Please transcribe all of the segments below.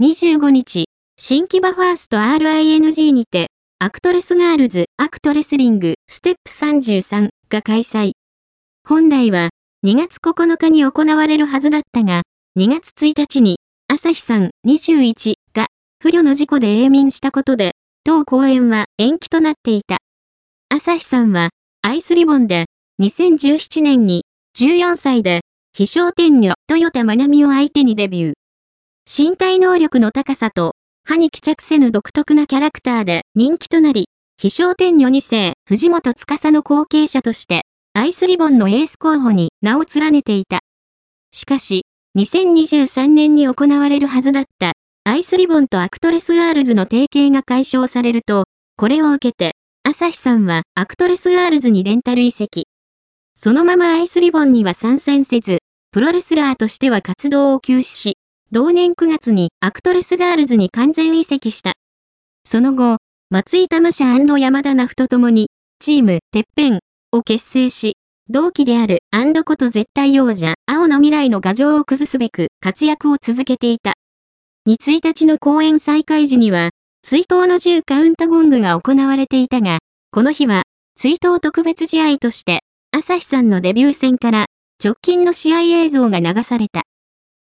25日、新木場ファースト RING にて、アクトレスガールズアクトレスリングステップ33が開催。本来は2月9日に行われるはずだったが、2月1日に朝陽さん21が不慮の事故で永眠したことで、当公演は延期となっていた。朝陽さんはアイスリボンで2017年に14歳で飛翔天女豊田真奈美を相手にデビュー。身体能力の高さと歯に衣着せぬ独特なキャラクターで人気となり、飛翔天女2世藤本つかさの後継者としてアイスリボンのエース候補に名を連ねていた。しかし、2023年に行われるはずだったアイスリボンとアクトレスガールズの提携が解消されると、これを受けて、朝陽さんはアクトレスガールズにレンタル移籍。そのままアイスリボンには参戦せず、プロレスラーとしては活動を休止し、同年9月にアクトレスガールズに完全移籍した。その後、松井玉社山田ナフと共に、チーム、てっぺんを結成し、同期であるアンドこと絶対王者、青の未来の牙城を崩すべく活躍を続けていた。2日の公演再開時には、追悼の10カウントゴングが行われていたが、この日は、追悼特別試合として、朝陽さんのデビュー戦から直近の試合映像が流された。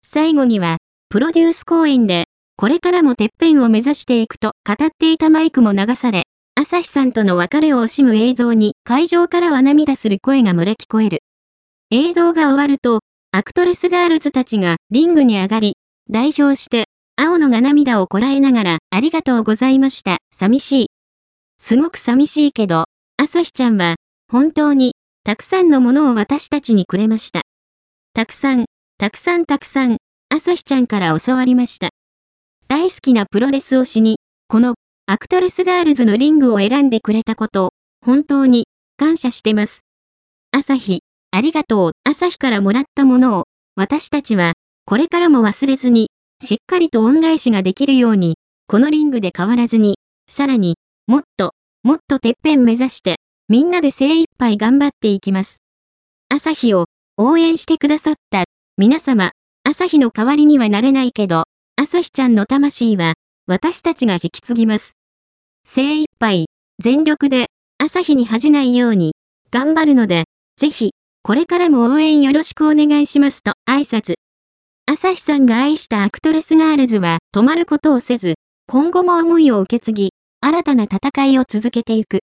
最後には、プロデュース公演で、これからもてっぺんを目指していくと語っていたマイクも流され、朝陽さんとの別れを惜しむ映像に会場からは涙する声が漏れ聞こえる。映像が終わると、アクトレスガールズたちがリングに上がり、代表して、青野が涙をこらえながら、ありがとうございました。寂しい。すごく寂しいけど、朝陽ちゃんは、本当に、たくさんのものを私たちにくれました。たくさん、たくさんたくさん、朝陽ちゃんから教わりました。大好きなプロレスをしに、この、アクトレスガールズのリングを選んでくれたこと、本当に、感謝してます。朝陽、ありがとう。朝陽からもらったものを、私たちは、これからも忘れずに、しっかりと恩返しができるように、このリングで変わらずに、さらに、もっと、もっとてっぺん目指して、みんなで精一杯頑張っていきます。朝日を応援してくださった皆様、朝日の代わりにはなれないけど、朝日ちゃんの魂は私たちが引き継ぎます。精一杯、全力で朝日に恥じないように頑張るので、ぜひ、これからも応援よろしくお願いしますと挨拶。朝陽さんが愛したアクトレスガールズは止まることをせず、今後も思いを受け継ぎ、新たな戦いを続けていく。